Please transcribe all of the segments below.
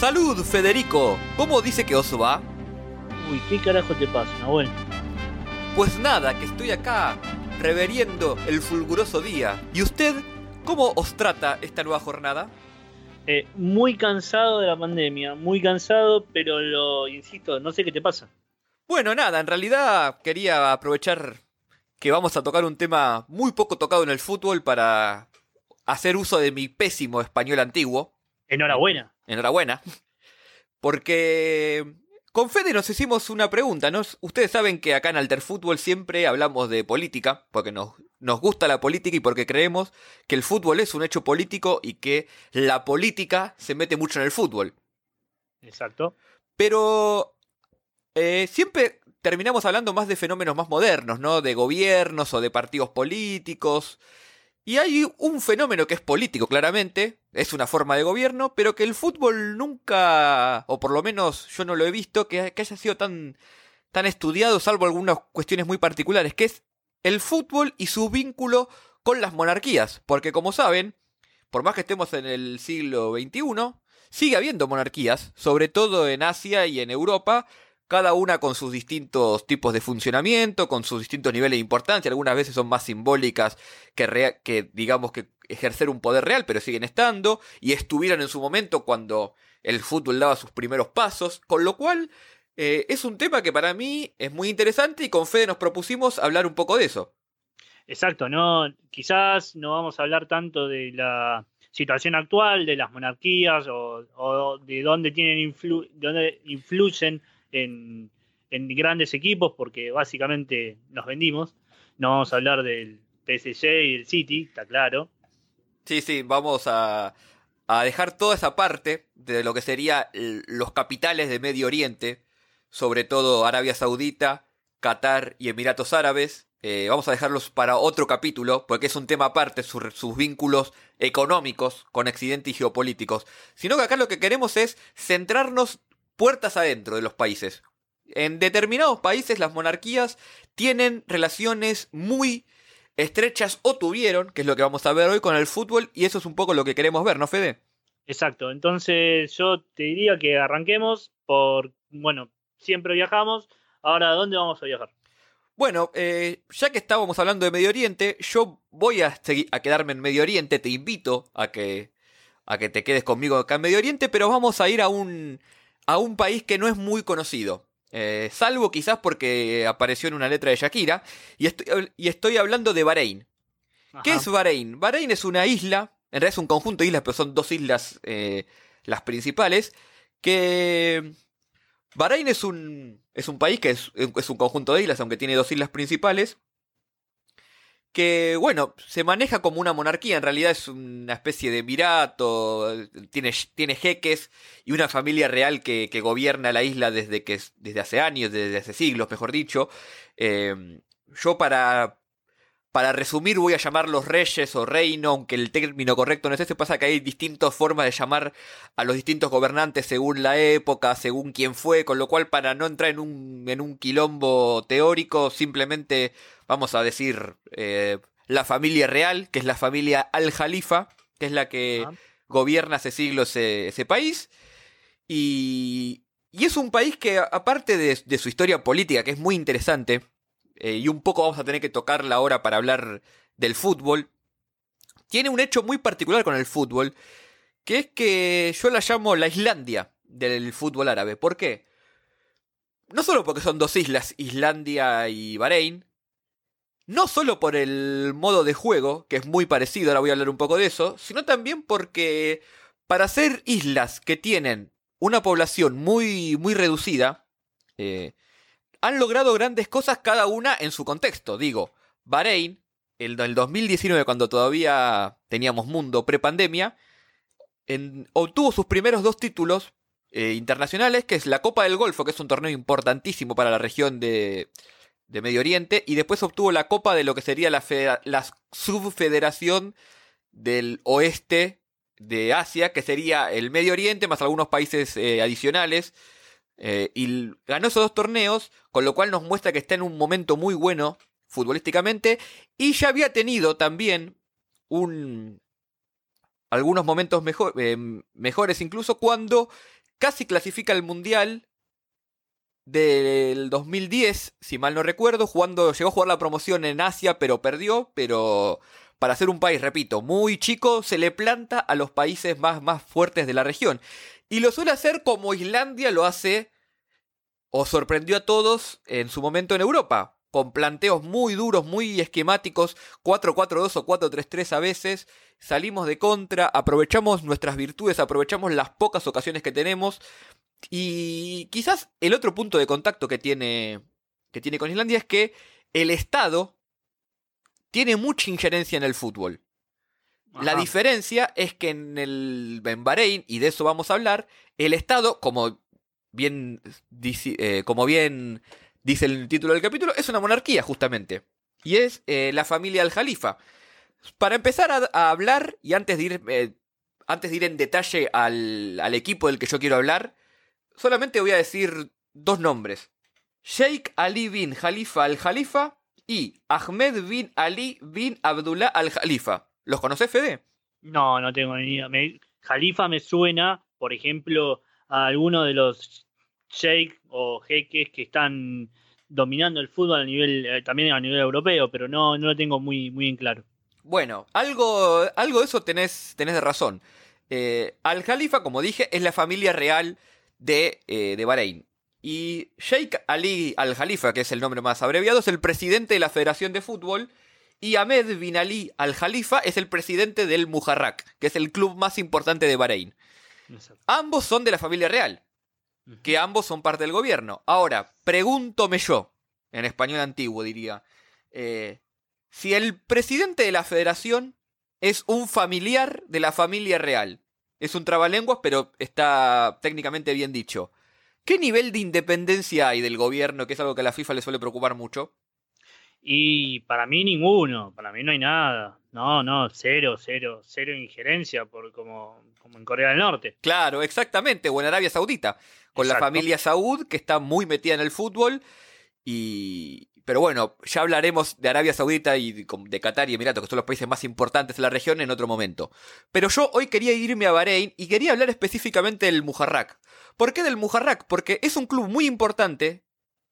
Salud, Federico. ¿Cómo dice que os va? Uy, ¿qué carajo te pasa, Nahuel? Pues nada, que estoy acá reveriendo el fulguroso día. ¿Y usted cómo os trata esta nueva jornada? Eh, muy cansado de la pandemia, muy cansado, pero lo insisto, no sé qué te pasa. Bueno, nada, en realidad quería aprovechar que vamos a tocar un tema muy poco tocado en el fútbol para hacer uso de mi pésimo español antiguo. Enhorabuena. Enhorabuena. Porque con Fede nos hicimos una pregunta, ¿no? Ustedes saben que acá en Alter Fútbol siempre hablamos de política, porque nos, nos gusta la política y porque creemos que el fútbol es un hecho político y que la política se mete mucho en el fútbol. Exacto. Pero eh, siempre terminamos hablando más de fenómenos más modernos, ¿no? De gobiernos o de partidos políticos. Y hay un fenómeno que es político, claramente, es una forma de gobierno, pero que el fútbol nunca, o por lo menos yo no lo he visto, que, haya sido tan, tan estudiado, salvo algunas cuestiones muy particulares, que es el fútbol y su vínculo con las monarquías. Porque como saben, por más que estemos en el siglo XXI, sigue habiendo monarquías, sobre todo en Asia y en Europa, cada una con sus distintos tipos de funcionamiento, con sus distintos niveles de importancia, algunas veces son más simbólicas que, digamos que ejercer un poder real, pero siguen estando, y estuvieron en su momento cuando el fútbol daba sus primeros pasos, con lo cual eh, es un tema que para mí es muy interesante y con Fede nos propusimos hablar un poco de eso. Exacto, no, quizás no vamos a hablar tanto de la situación actual, de las monarquías o, de dónde tienen dónde influyen en, grandes equipos, porque básicamente nos vendimos. No vamos a hablar del PSG y del City, está claro. Sí, sí, vamos a, a dejar toda esa parte de lo que serían los capitales de Medio Oriente, sobre todo Arabia Saudita, Qatar y Emiratos Árabes. Eh, vamos a dejarlos para otro capítulo, porque es un tema aparte, sus vínculos económicos con accidentes geopolíticos. Sino que acá lo que queremos es centrarnos puertas adentro de los países. En determinados países las monarquías tienen relaciones muy estrechas o tuvieron, que es lo que vamos a ver hoy con el fútbol, y eso es un poco lo que queremos ver, ¿no, Fede? Exacto, entonces yo te diría que arranquemos por, bueno, siempre viajamos, ahora ¿a dónde vamos a viajar? Bueno, eh, ya que estábamos hablando de Medio Oriente, yo voy a, a quedarme en Medio Oriente, te invito a que, a que te quedes conmigo acá en Medio Oriente, pero vamos a ir a un a un país que no es muy conocido. Eh, salvo quizás porque apareció en una letra de Shakira. Y estoy, y estoy hablando de Bahrein. ¿Qué es Bahrein? Bahrein es una isla, en realidad es un conjunto de islas, pero son dos islas eh, las principales. Que Bahrein es un, es un país que es, es un conjunto de islas, aunque tiene dos islas principales que, bueno, se maneja como una monarquía, en realidad es una especie de emirato, tiene, tiene jeques y una familia real que, que, gobierna la isla desde, que, desde hace años, desde hace siglos, mejor dicho. Eh, yo para, para resumir voy a llamar los reyes o reino, aunque el término correcto no es ese, pasa que hay distintas formas de llamar a los distintos gobernantes según la época, según quién fue, con lo cual para no entrar en un, en un quilombo teórico, simplemente vamos a decir eh, la familia real, que es la familia al-Jalifa, que es la que gobierna hace siglos ese, país. Y, y, es un país que, aparte de, de su historia política, que es muy interesante, eh, y un poco vamos a tener que tocarla ahora para hablar del fútbol, tiene un hecho muy particular con el fútbol, que es que yo la llamo la Islandia del fútbol árabe. ¿Por qué? No solo porque son dos islas, Islandia y Bahrein, no solo por el modo de juego, que es muy parecido, ahora voy a hablar un poco de eso, sino también porque para ser islas que tienen una población muy, muy reducida, eh, han logrado grandes cosas cada una en su contexto. Digo, Bahrein, el, el 2019, cuando todavía teníamos mundo prepandemia, obtuvo sus primeros dos títulos eh, internacionales, que es la Copa del Golfo, que es un torneo importantísimo para la región de, de Medio Oriente, y después obtuvo la Copa de lo que sería la, Subfederación del Oeste de Asia, que sería el Medio Oriente más algunos países eh, adicionales. Eh, y ganó esos dos torneos, con lo cual nos muestra que está en un momento muy bueno futbolísticamente. Y ya había tenido también un, algunos momentos mejor, eh, mejores incluso cuando casi clasifica al Mundial del 2010, si mal no recuerdo, jugando, llegó a jugar la promoción en Asia, pero perdió, pero para ser un país, repito, muy chico, se le planta a los países más, más fuertes de la región. Y lo suele hacer como Islandia lo hace o sorprendió a todos en su momento en Europa, con planteos muy duros, muy esquemáticos, 4-4-2 o 4-3-3 a veces, salimos de contra, aprovechamos nuestras virtudes, aprovechamos las pocas ocasiones que tenemos y quizás el otro punto de contacto que tiene, que tiene con Islandia es que el Estado tiene mucha injerencia en el fútbol. La diferencia es que en el en Bahrein, y de eso vamos a hablar, el Estado, como bien, eh, como bien dice el título del capítulo, es una monarquía justamente. Y es eh, la familia al-Jalifa. Para empezar a, hablar, y antes de ir, eh, antes de ir en detalle al, al equipo del que yo quiero hablar, solamente voy a decir dos nombres. Sheikh Ali bin Khalifa al-Khalifa y Ahmed bin Ali bin Abdullah al-Khalifa. ¿Los conoces, Fede? No, no tengo ni idea. Khalifa me suena, por ejemplo, a alguno de los sheikh o jeques que están dominando el fútbol a nivel, eh, también a nivel europeo, pero no, no lo tengo muy, muy en claro. Bueno, algo, algo de eso tenés, tenés de razón. Eh, Al-Khalifa, como dije, es la familia real de, eh, de Bahrein. Y Sheikh Ali Al-Khalifa, que es el nombre más abreviado, es el presidente de la Federación de Fútbol. Y Ahmed bin Ali Al-Khalifa es el presidente del Mujarrak, que es el club más importante de Bahrein. Ambos son de la familia real, que ambos son parte del gobierno. Ahora, pregúntome yo, en español antiguo diría, eh, si el presidente de la federación es un familiar de la familia real. Es un trabalenguas, pero está técnicamente bien dicho. ¿Qué nivel de independencia hay del gobierno, que es algo que a la FIFA le suele preocupar mucho? Y para mí ninguno, para mí no hay nada. No, no, cero, cero, cero injerencia, por, como, como en Corea del Norte. Claro, exactamente, o en Arabia Saudita, con la familia Saud, que está muy metida en el fútbol. Y, pero bueno, ya hablaremos de Arabia Saudita y de Qatar y Emiratos, que son los países más importantes de la región, en otro momento. Pero yo hoy quería irme a Bahrein y quería hablar específicamente del Mujarrak. ¿Por qué del Mujarrak? Porque es un club muy importante,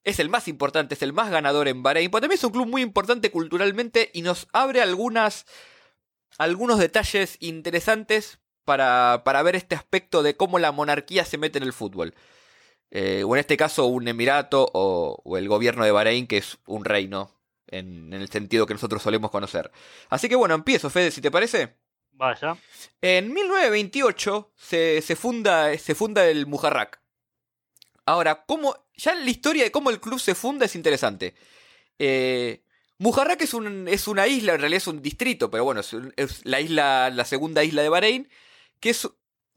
es el más importante, es el más ganador en Bahrein, pero también es un club muy importante culturalmente y nos abre algunas, algunos detalles interesantes para, para ver este aspecto de cómo la monarquía se mete en el fútbol. Eh, o en este caso un emirato o, el gobierno de Bahrein, que es un reino, en, el sentido que nosotros solemos conocer. Así que bueno, empiezo, Fede, si te parece. Vaya. En 1928 se, se, funda, se funda el Mujarrak. Ahora, ¿cómo, ya la historia de cómo el club se funda es interesante. Eh, Mujarrak es, un, es una isla, en realidad es un distrito, pero bueno, es, es la isla, la segunda isla de Bahrein, que es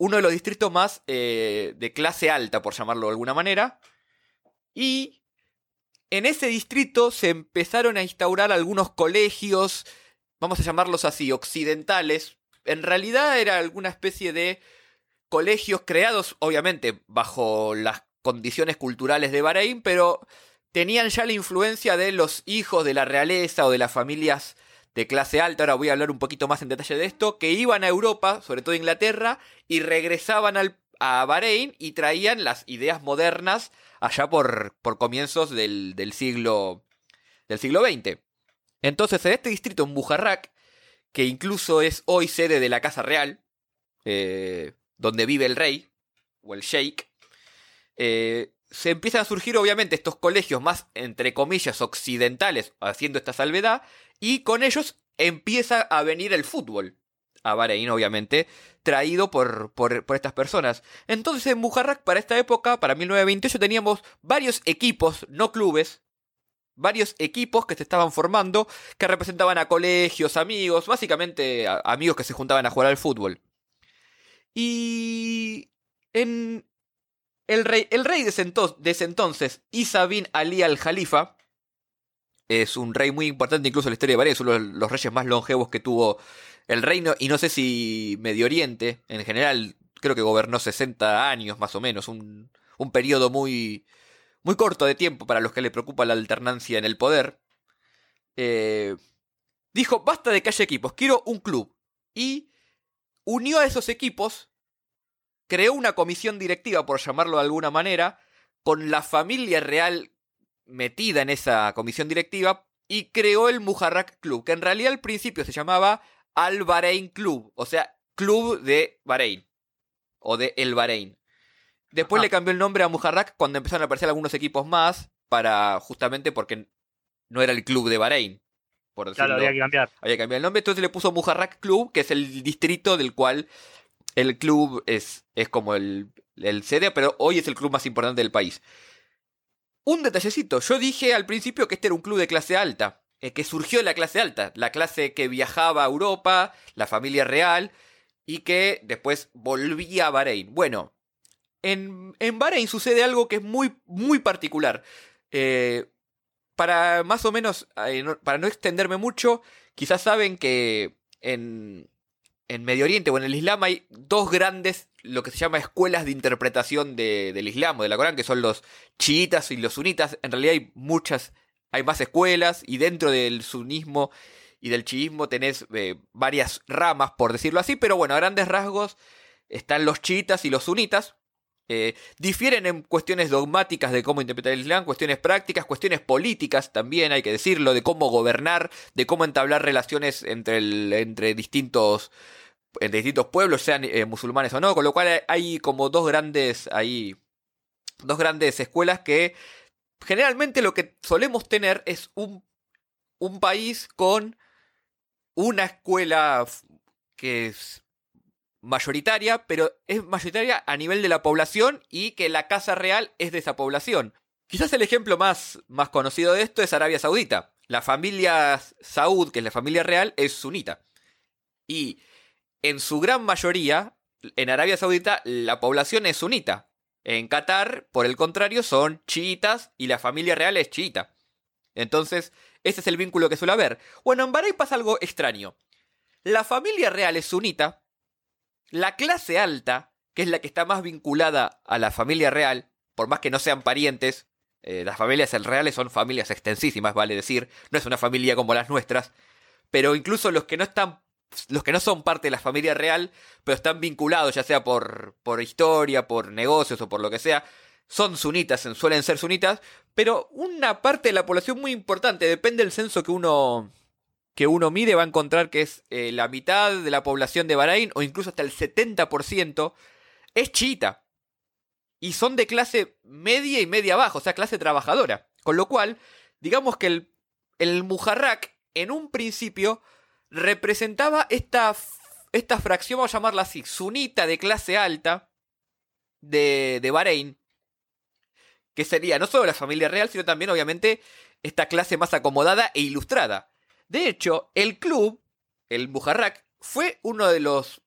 uno de los distritos más eh, de clase alta, por llamarlo de alguna manera. Y en ese distrito se empezaron a instaurar algunos colegios, vamos a llamarlos así, occidentales. En realidad era alguna especie de colegios creados, obviamente, bajo las condiciones culturales de Bahrein, pero tenían ya la influencia de los hijos de la realeza o de las familias de clase alta, ahora voy a hablar un poquito más en detalle de esto, que iban a Europa, sobre todo a Inglaterra, y regresaban al, a Bahrein y traían las ideas modernas allá por, por comienzos del, del, siglo, del siglo XX. Entonces, en este distrito, en Bujarrak, que incluso es hoy sede de la Casa Real, eh, donde vive el rey, o el sheikh, eh, se empiezan a surgir obviamente estos colegios más, entre comillas, occidentales, haciendo esta salvedad, y con ellos empieza a venir el fútbol. A Bahrein, obviamente, traído por, por, estas personas. Entonces en Bujarrak, para esta época, para 1928, teníamos varios equipos, no clubes, varios equipos que se estaban formando, que representaban a colegios, amigos, básicamente amigos que se juntaban a jugar al fútbol. Y en el rey, el rey de, ese entonces, Isa bin Ali al-Jalifa, es un rey muy importante incluso en la historia de Bahrein, es uno de los reyes más longevos que tuvo el reino, y no sé si Medio Oriente, en general, creo que gobernó 60 años más o menos, un, un periodo muy, muy corto de tiempo para los que le preocupa la alternancia en el poder. Eh, dijo, basta de que haya equipos, quiero un club. Y unió a esos equipos creó una comisión directiva, por llamarlo de alguna manera, con la familia real metida en esa comisión directiva y creó el Mujarrak Club, que en realidad al principio se llamaba Al Bahrein Club, o sea, Club de Bahrein o de El Bahrein. Después Ajá. le cambió el nombre a Mujarrak cuando empezaron a aparecer algunos equipos más para justamente porque no era el club de Bahrein, por decirlo. Claro, había que cambiar. Había que cambiar el nombre, entonces le puso Mujarrak Club, que es el distrito del cual el club es, es como el, el sede, pero hoy es el club más importante del país. Un detallecito, yo dije al principio que este era un club de clase alta, eh, que surgió de la clase alta, la clase que viajaba a Europa, la familia real, y que después volvía a Bahrein. Bueno, en, en Bahrein sucede algo que es muy, muy particular. Eh, para más o menos, eh, para no extenderme mucho, quizás saben que en, en Medio Oriente o en el Islam hay dos grandes, lo que se llama escuelas de interpretación de- del Islam o de la Corán, que son los chiitas y los sunitas. En realidad hay muchas, hay más escuelas y dentro del sunismo y del chiismo tenés eh, varias ramas, por decirlo así, pero bueno, a grandes rasgos están los chiitas y los sunitas. Eh, difieren en cuestiones dogmáticas de cómo interpretar el Islam, cuestiones prácticas, cuestiones políticas también, hay que decirlo, de cómo gobernar, de cómo entablar relaciones entre, entre distintos entre distintos pueblos, sean eh, musulmanes o no, con lo cual hay- hay como dos grandes ahí dos grandes escuelas que generalmente lo que solemos tener es un, un país con una escuela que es mayoritaria, pero es mayoritaria a nivel de la población y que la casa real es de esa población. Quizás el ejemplo más, más conocido de esto es Arabia Saudita. La familia Saud, que es la familia real, es sunita. Y en su gran mayoría, en Arabia Saudita, la población es sunita. En Qatar, por el contrario, son chiitas y la familia real es chiita. Entonces, ese es el vínculo que suele haber. Bueno, en Bahrein pasa algo extraño. La familia real es sunita. La clase alta, que es la que está más vinculada a la familia real, por más que no sean parientes, eh, las familias reales son familias extensísimas, vale decir, no es una familia como las nuestras, pero incluso los que no están, los que no son parte de la familia real, pero están vinculados, ya sea por, por historia, por negocios o por lo que sea, son sunitas, suelen ser sunitas, pero una parte de la población muy importante, depende del censo que uno que uno mire va a encontrar que es eh, la mitad de la población de Bahrein o incluso hasta el 70% es chiita. Y son de clase media y media baja, o sea, clase trabajadora. Con lo cual, digamos que el, el Mujarrak en un principio representaba esta, esta fracción, vamos a llamarla así, sunita de clase alta de, de Bahrein, que sería no solo la familia real, sino también obviamente esta clase más acomodada e ilustrada. De hecho, el club, el Mujarrak, fue uno de los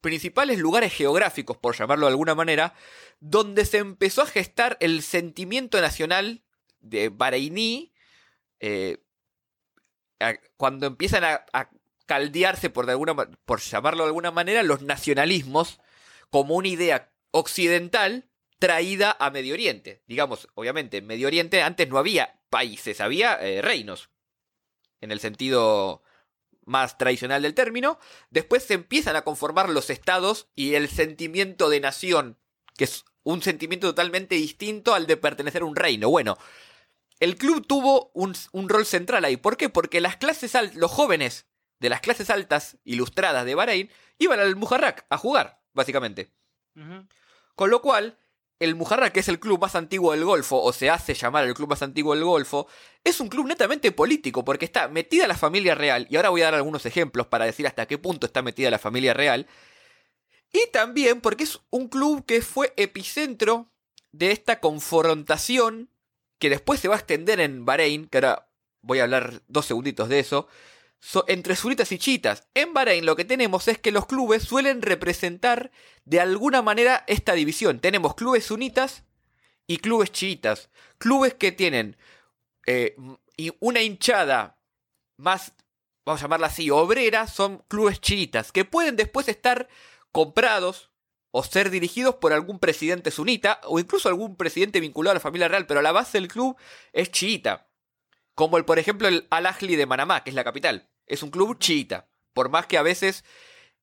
principales lugares geográficos, por llamarlo de alguna manera, donde se empezó a gestar el sentimiento nacional de Bahreiní, eh, cuando empiezan a, caldearse, por llamarlo de alguna manera, los nacionalismos como una idea occidental traída a Medio Oriente. Digamos, obviamente, en Medio Oriente antes no había países, había eh, reinos en el sentido más tradicional del término. Después se empiezan a conformar los estados y el sentimiento de nación, que es un sentimiento totalmente distinto al de pertenecer a un reino. Bueno, el club tuvo un, un rol central ahí. ¿Por qué? Porque las clases altas, los jóvenes de las clases altas ilustradas de Bahrein iban al Mujarrak a jugar, básicamente. Con lo cual, el Mujarrak, que es el club más antiguo del Golfo, o se hace llamar el club más antiguo del Golfo, es un club netamente político, porque está metida la familia real, y ahora voy a dar algunos ejemplos para decir hasta qué punto está metida la familia real, y también porque es un club que fue epicentro de esta confrontación que después se va a extender en Bahrein, que ahora voy a hablar dos segunditos de eso, so- entre sunitas y chiitas. En Bahrein lo que tenemos es que los clubes suelen representar de alguna manera esta división. Tenemos clubes sunitas y clubes chiitas. Clubes que tienen eh, una hinchada más, vamos a llamarla así, obrera, son clubes chiitas, que pueden después estar comprados o ser dirigidos por algún presidente sunita o incluso algún presidente vinculado a la familia real, pero la base del club es chiita. Como el, por ejemplo, el Al-Ahly de Manamá, que es la capital. Es un club chiita. Por más que a veces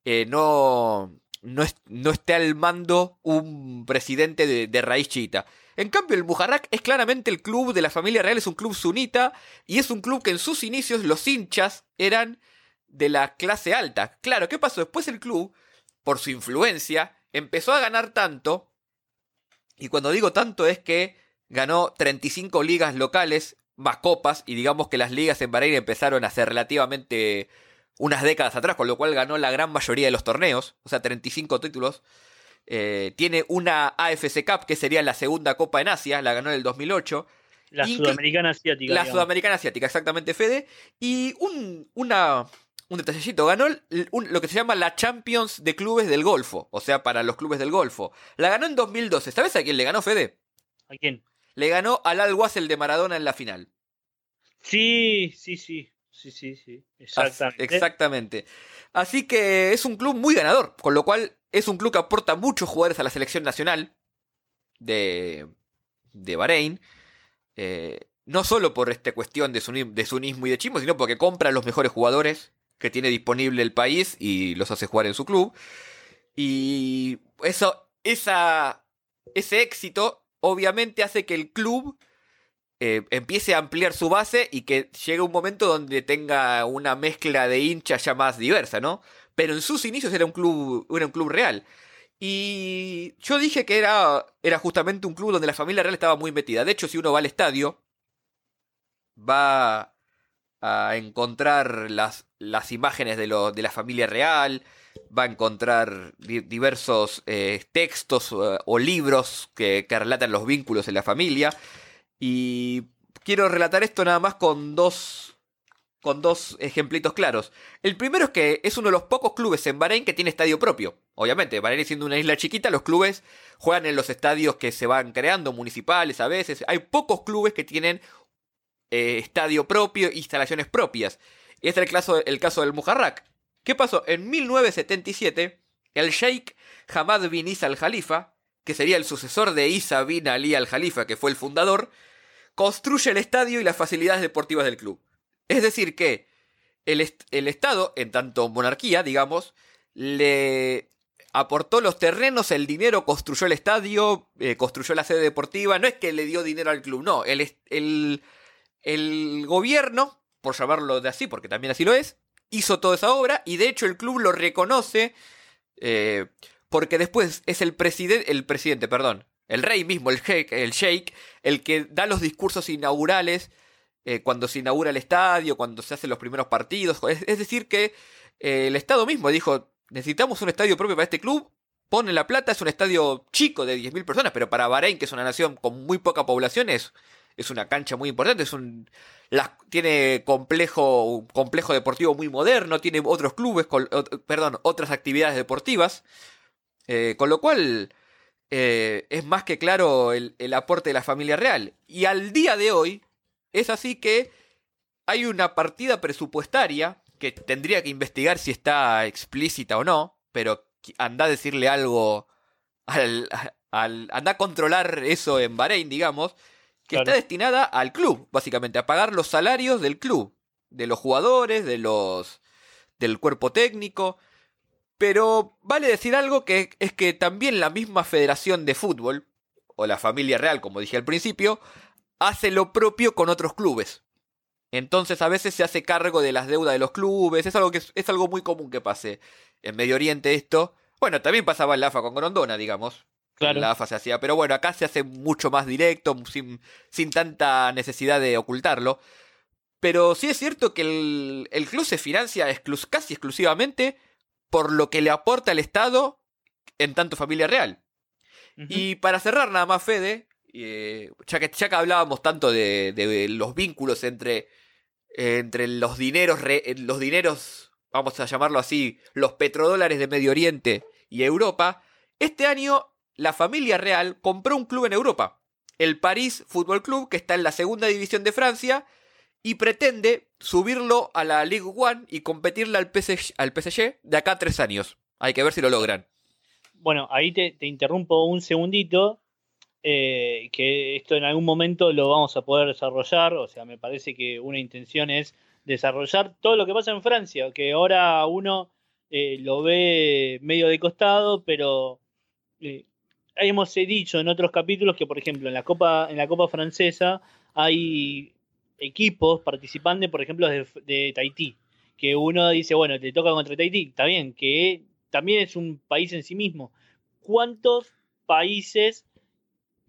eh, no, no, no esté al mando un presidente de, de raíz chiita. En cambio, el Mujarrak es claramente el club de la familia real, es un club sunita y es un club que en sus inicios los hinchas eran de la clase alta. Claro, ¿qué pasó? Después el club, por su influencia, empezó a ganar tanto, y cuando digo tanto es que ganó 35 ligas locales más copas, y digamos que las ligas en Bahrein empezaron a ser relativamente unas décadas atrás, con lo cual ganó la gran mayoría de los torneos, o sea, 35 títulos. Eh, tiene una AFC Cup, que sería la segunda copa en Asia, la ganó en el 2008. La Sudamericana Asiática. La Sudamericana Asiática, exactamente, Fede. Y un, una, un detallecito, ganó lo que se llama la Champions de Clubes del Golfo, o sea, para los clubes del Golfo. La ganó en 2012. ¿Sabes a quién le ganó, Fede? ¿A quién? Le ganó al Al de Maradona en la final. Sí, sí, sí. Sí, sí, sí. Exactamente. Exactamente. Así que es un club muy ganador, con lo cual es un club que aporta muchos jugadores a la selección nacional de, de Bahrein. Eh, no solo por esta cuestión de, de sunismo y de chismo, sino porque compra los mejores jugadores que tiene disponible el país y los hace jugar en su club. Y eso, esa, ese éxito obviamente hace que el club eh, empiece a ampliar su base y que llegue un momento donde tenga una mezcla de hinchas ya más diversa, ¿no? Pero en sus inicios era un club, era un club real. Y yo dije que era, era justamente un club donde la familia real estaba muy metida. De hecho, si uno va al estadio, va a encontrar las, las imágenes de, lo, de la familia real, va a encontrar diversos eh, textos eh, o libros que, relatan los vínculos en la familia. Y quiero relatar esto nada más con dos con dos ejemplitos claros. El primero es que es uno de los pocos clubes en Bahrein que tiene estadio propio. Obviamente, Bahrein siendo una isla chiquita, los clubes juegan en los estadios que se van creando, municipales a veces. Hay pocos clubes que tienen eh, estadio propio, instalaciones propias. Este es el caso, el caso del Mujarrak. ¿Qué pasó? En 1977, el Sheikh Hamad bin Isa al-Jalifa, que sería el sucesor de Isa bin Ali al-Jalifa, que fue el fundador, construye el estadio y las facilidades deportivas del club. Es decir, que el, Estado, en tanto monarquía, digamos, le aportó los terrenos, el dinero, construyó el estadio, eh, construyó la sede deportiva. No es que le dio dinero al club, no. El, el, el gobierno, por llamarlo de así, porque también así lo es, hizo toda esa obra y de hecho el club lo reconoce eh, porque después es el presidente, el presidente, perdón, el rey mismo, el sheikh, el sheikh, el que da los discursos inaugurales eh, cuando se inaugura el estadio, cuando se hacen los primeros partidos. Es, decir, que eh, el Estado mismo dijo, necesitamos un estadio propio para este club, pone la plata, es un estadio chico de 10.000 personas, pero para Bahrein, que es una nación con muy poca población, es, una cancha muy importante, es un, tiene complejo, complejo deportivo muy moderno, tiene otros clubes, perdón, otras actividades deportivas, eh, con lo cual eh, es más que claro el, aporte de la familia real. Y al día de hoy es así que hay una partida presupuestaria que tendría que investigar si está explícita o no, pero anda a decirle algo al, anda a controlar eso en Bahrein, digamos, que está destinada al club, básicamente, a pagar los salarios del club, de los jugadores, de los del cuerpo técnico. Pero vale decir algo que es que también la misma Federación de Fútbol, o la familia real, como dije al principio, hace lo propio con otros clubes. Entonces a veces se hace cargo de las deudas de los clubes, es algo que es, algo muy común que pase en Medio Oriente esto. Bueno, también pasaba en la AFA con Grondona, digamos. Claro. La AFA se hacía, pero bueno, acá se hace mucho más directo, sin, sin tanta necesidad de ocultarlo. Pero sí es cierto que el, el club se financia casi exclusivamente por lo que le aporta el Estado en tanto familia real. Y para cerrar nada más, Fede, eh, ya, que, ya que hablábamos tanto de, de los vínculos entre, entre los dineros, los dineros, vamos a llamarlo así, los petrodólares de Medio Oriente y Europa, este año la familia real compró un club en Europa, el París Football Club, que está en la segunda división de Francia, y pretende subirlo a la Ligue One y competirle al PSG, al de acá a tres años. Hay que ver si lo logran. Bueno, ahí te, interrumpo un segundito, eh, que esto en algún momento lo vamos a poder desarrollar, o sea, me parece que una intención es desarrollar todo lo que pasa en Francia, que ahora uno eh, lo ve medio de costado, pero eh, hemos dicho en otros capítulos que, por ejemplo, en la Copa, en la Copa Francesa hay equipos participantes, por ejemplo, de, Tahití, que uno dice, bueno, te toca contra Tahití, está bien, que también es un país en sí mismo. ¿Cuántos países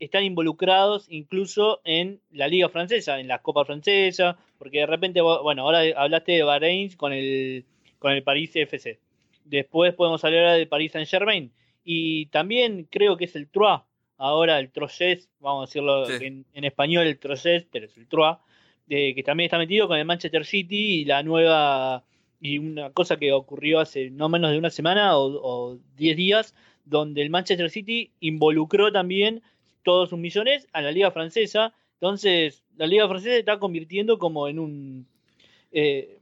están involucrados incluso en la Liga Francesa, en la Copa Francesa? Porque de repente, bueno, ahora hablaste de Bahrein con el, con París FC. Después podemos hablar del Paris Saint Germain. Y también creo que es el Troyes, ahora el Troyes, vamos a decirlo en, español el Troyes, pero es el Troyes, que también está metido con el Manchester City y la nueva, y una cosa que ocurrió hace no menos de una semana o 10 días, donde el Manchester City involucró también todos sus millones a la Liga Francesa. Entonces, la Liga Francesa se está convirtiendo como en un eh,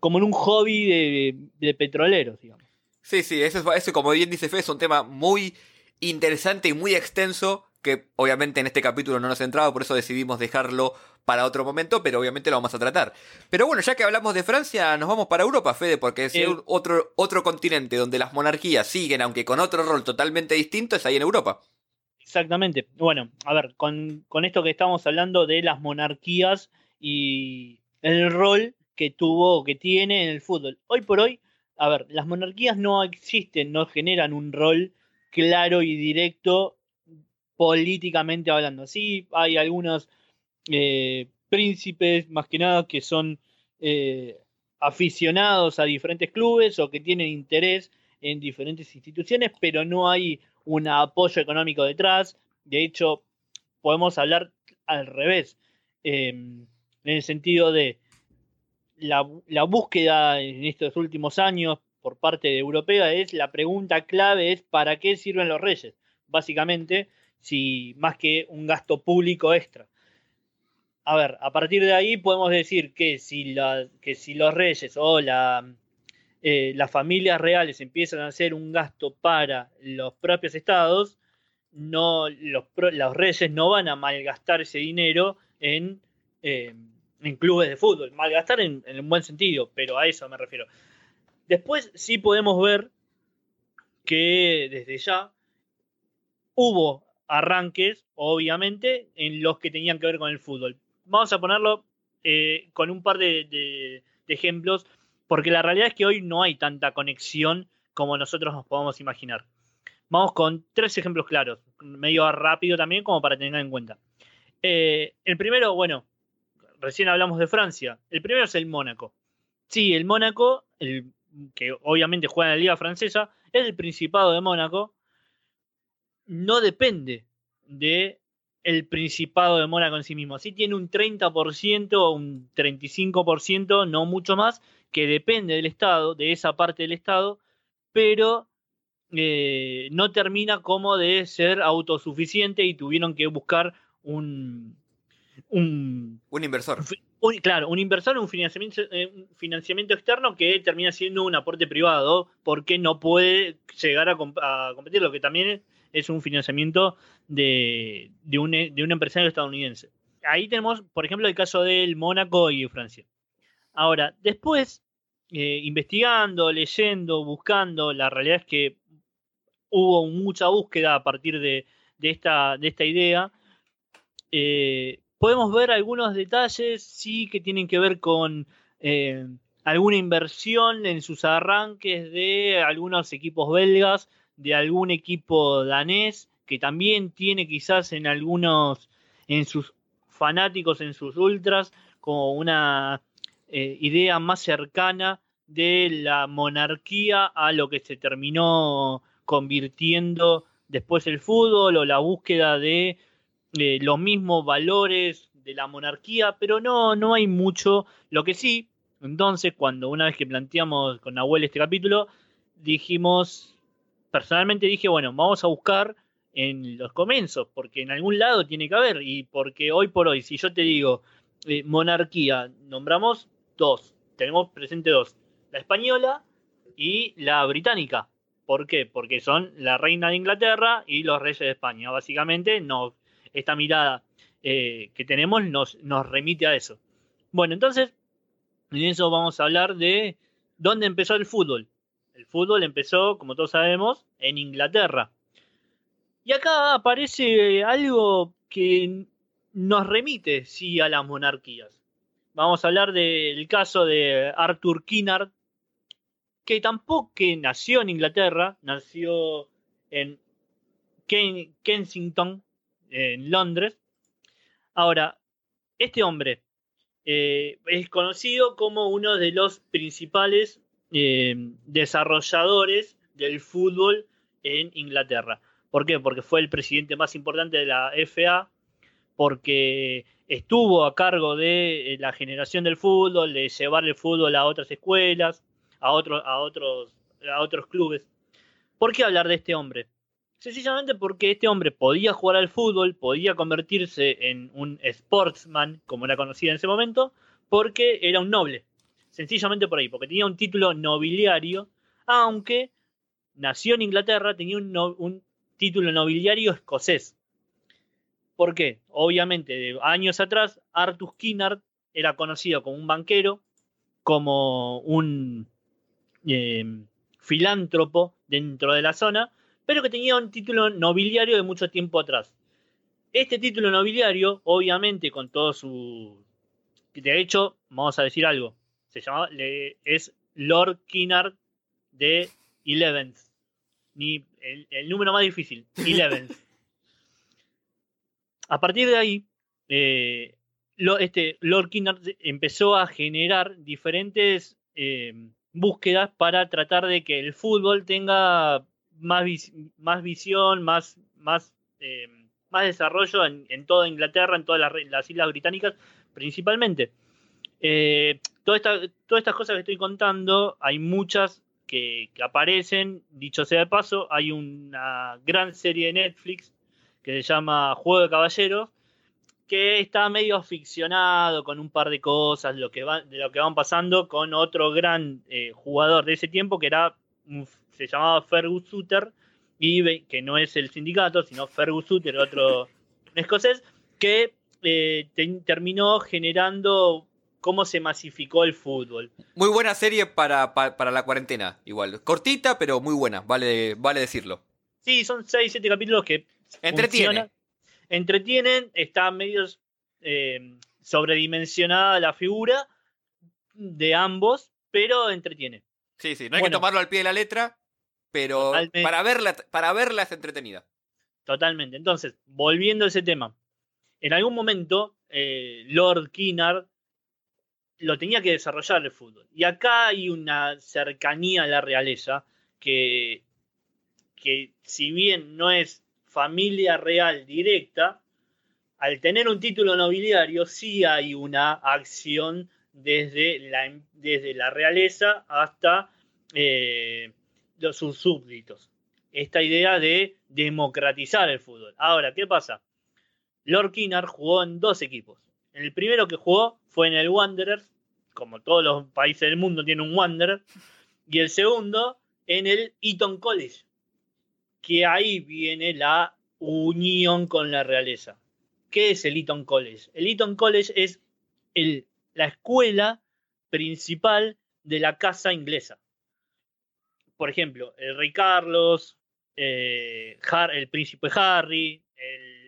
como en un hobby de, de petroleros, digamos. Sí, sí, eso, eso como bien dice Fe, es un tema muy interesante y muy extenso que obviamente en este capítulo no nos entraba, por eso decidimos dejarlo para otro momento, pero obviamente lo vamos a tratar. Pero bueno, ya que hablamos de Francia, nos vamos para Europa, Fede, porque es eh, otro, otro continente donde las monarquías siguen, aunque con otro rol totalmente distinto, es ahí en Europa. Exactamente. Bueno, a ver, con, con esto que estamos hablando de las monarquías y el rol que tuvo, que tiene en el fútbol. Hoy por hoy, a ver, las monarquías no existen, no generan un rol claro y directo políticamente hablando. Sí, hay algunos eh, príncipes, más que nada, que son eh, aficionados a diferentes clubes o que tienen interés en diferentes instituciones, pero no hay un apoyo económico detrás. De hecho, podemos hablar al revés, em, en el sentido de la, búsqueda en estos últimos años por parte de europea es la pregunta clave es ¿para qué sirven los reyes? Básicamente, si más que un gasto público extra. A ver, a partir de ahí podemos decir que si, que si los reyes o eh, las familias reales empiezan a hacer un gasto para los propios estados, no, los, los reyes no van a malgastar ese dinero en, eh, en clubes de fútbol. Malgastar en, en un buen sentido, pero a eso me refiero. Después sí podemos ver que desde ya hubo arranques, obviamente, en los que tenían que ver con el fútbol. Vamos a ponerlo eh, con un par de, ejemplos, porque la realidad es que hoy no hay tanta conexión como nosotros nos podemos imaginar. Vamos con tres ejemplos claros, medio rápido también, como para tener en cuenta. Eh, el primero, bueno, recién hablamos de Francia. El primero es el Mónaco. Sí, el Mónaco, que obviamente juega en la Liga Francesa, es el Principado de Mónaco, no depende de el Principado de Mónaco en sí mismo. Sí tiene un 30% o un 35%, no mucho más, que depende del Estado, de esa parte del Estado, pero eh, no termina como de ser autosuficiente y tuvieron que buscar un... Un, un inversor. claro, un inversor, un financiamiento, eh, un financiamiento externo que termina siendo un aporte privado porque no puede llegar a, a competir, lo que también es un financiamiento de, de, un, de un empresario estadounidense. Ahí tenemos, por ejemplo, el caso del Mónaco y Francia. Ahora, después, eh, investigando, leyendo, buscando, la realidad es que hubo mucha búsqueda a partir de, de, esta, de esta idea. Eh, podemos ver algunos detalles, sí, que tienen que ver con eh, alguna inversión en sus arranques de algunos equipos belgas de algún equipo danés que también tiene quizás en algunos, en sus fanáticos, en sus ultras, como una eh, idea más cercana de la monarquía a lo que se terminó convirtiendo después el fútbol o la búsqueda de eh, los mismos valores de la monarquía, pero no, no hay mucho. Lo que sí, entonces, cuando una vez que planteamos con Nahuel este capítulo, dijimos personalmente dije, bueno, vamos a buscar en los comienzos, porque en algún lado tiene que haber, y porque hoy por hoy, si yo te digo eh, monarquía, nombramos dos, tenemos presente dos, la española y la británica. ¿Por qué? Porque son la reina de Inglaterra y los reyes de España. Básicamente, no, esta mirada eh, que tenemos nos, remite a eso. Bueno, entonces, en eso vamos a hablar de dónde empezó el fútbol El fútbol empezó, como todos sabemos, en Inglaterra. Y acá aparece algo que nos remite, sí, a las monarquías. Vamos a hablar del caso de Arthur Kinnard, que tampoco nació en Inglaterra, nació en Kensington, en Londres. Ahora, este hombre eh, es conocido como uno de los principales eh, desarrolladores del fútbol en Inglaterra. ¿Por qué? Porque fue el presidente más importante de la FA, porque estuvo a cargo de eh, la generación del fútbol, de llevar el fútbol a otras escuelas, a a otros, a otros clubes. ¿Por qué hablar de este hombre? Sencillamente porque este hombre podía jugar al fútbol, podía convertirse en un sportsman, como era conocido en ese momento, porque era un noble. Sencillamente por ahí, porque tenía un título nobiliario, aunque nació en Inglaterra, tenía un, un título nobiliario escocés. ¿Por qué? Obviamente, de años atrás, Arthur Kinnard era conocido como un banquero, como un eh, filántropo dentro de la zona, pero que tenía un título nobiliario de mucho tiempo atrás. Este título nobiliario, obviamente, con todo su. De hecho, vamos a decir algo. Se llama. Es Lord Kinnard de Eleventh. Ni el, número más difícil. Eleventh. a partir de ahí, eh, este Lord Kinnard empezó a generar diferentes eh, búsquedas para tratar de que el fútbol tenga más, visión, más, eh, desarrollo en, toda Inglaterra, en todas las, islas británicas principalmente. Eh, todas estas cosas que estoy contando, hay muchas que, aparecen, dicho sea de paso, hay una gran serie de Netflix que se llama Juego de Caballeros, que está medio ficcionado con un par de cosas de lo que, de lo que van pasando con otro gran eh, jugador de ese tiempo que era se llamaba Fergus Suter y que no es el sindicato sino Fergus Suter otro escocés que eh, terminó generando cómo se masificó el fútbol. Muy buena serie para, para, la cuarentena igual. Cortita pero muy buena vale vale decirlo. Sí son 6 7 capítulos que entretienen entretienen, está medio eh, sobredimensionada la figura de ambos, pero entretiene. Sí, sí, no hay que tomarlo al pie de la letra, pero para verla, para verla es entretenida. Totalmente. Entonces, volviendo a ese tema, en algún momento eh, Lord Kinnard lo tenía que desarrollar el fútbol. Y acá hay una cercanía a la realeza que, que si bien no es familia real directa, al tener un título nobiliario sí hay una acción desde la, desde la realeza hasta eh, los, sus súbditos. Esta idea de democratizar el fútbol. Ahora, ¿qué pasa? Lord Kinnard jugó en dos equipos. El primero que jugó fue en el Wanderers, como todos los países del mundo tienen un Wanderer, y el segundo en el Eton College, que ahí viene la unión con la realeza. ¿Qué es el Eton College? El Eton College es el, la escuela principal de la casa inglesa. Por ejemplo, el rey Carlos, eh, el príncipe Harry